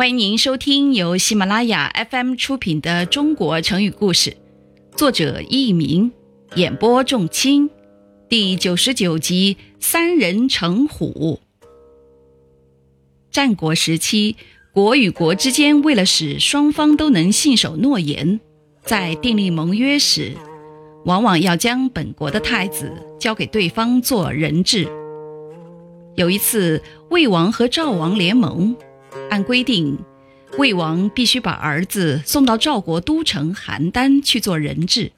欢迎您收听由喜马拉雅 FM 出品的《中国成语故事》，作者佚名，演播仲卿，第九十九集《三人成虎》。战国时期，国与国之间为了使双方都能信守诺言，在订立盟约时，往往要将本国的太子交给对方做人质。有一次，魏王和赵王联盟。按规定，魏王必须把儿子送到赵国都城邯郸去做人质。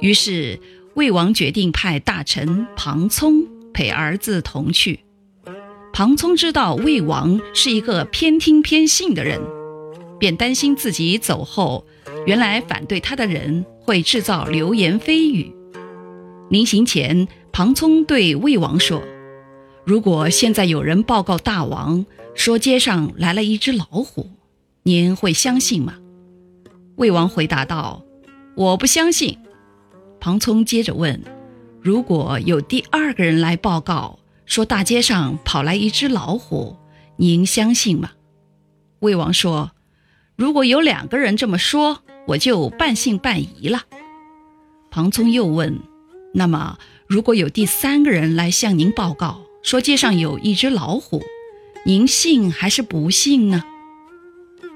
于是，魏王决定派大臣庞聪陪儿子同去。庞聪知道魏王是一个偏听偏信的人，便担心自己走后，原来反对他的人会制造流言蜚语。临行前，庞聪对魏王说：“如果现在有人报告大王，”说街上来了一只老虎，您会相信吗？魏王回答道：“我不相信。”庞聪接着问：“如果有第二个人来报告，说大街上跑来一只老虎，您相信吗？”魏王说：“如果有两个人这么说，我就半信半疑了。”庞聪又问：“那么，如果有第三个人来向您报告，说街上有一只老虎？”您信还是不信呢？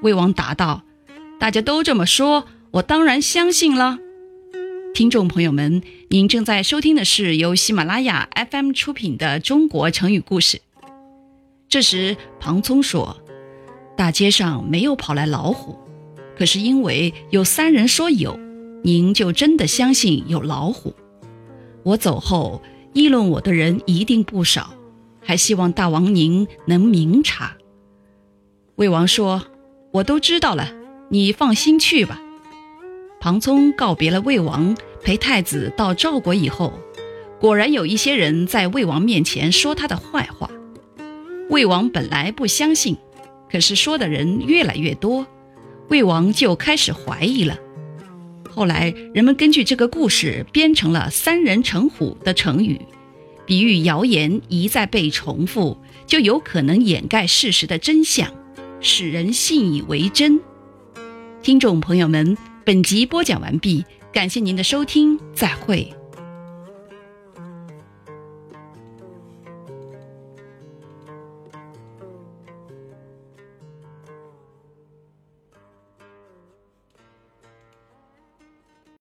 魏王答道：“大家都这么说，我当然相信了。”听众朋友们，您正在收听的是由喜马拉雅 FM 出品的《中国成语故事》。这时，庞聪说：“大街上没有跑来老虎，可是因为有三人说有，您就真的相信有老虎。我走后，议论我的人一定不少。”还希望大王您能明察。魏王说：“我都知道了，你放心去吧。”庞聪告别了魏王，陪太子到赵国以后，果然有一些人在魏王面前说他的坏话。魏王本来不相信，可是说的人越来越多，魏王就开始怀疑了。后来人们根据这个故事编成了“三人成虎”的成语。比喻谣言一再被重复，就有可能掩盖事实的真相，使人信以为真。听众朋友们，本集播讲完毕，感谢您的收听，再会。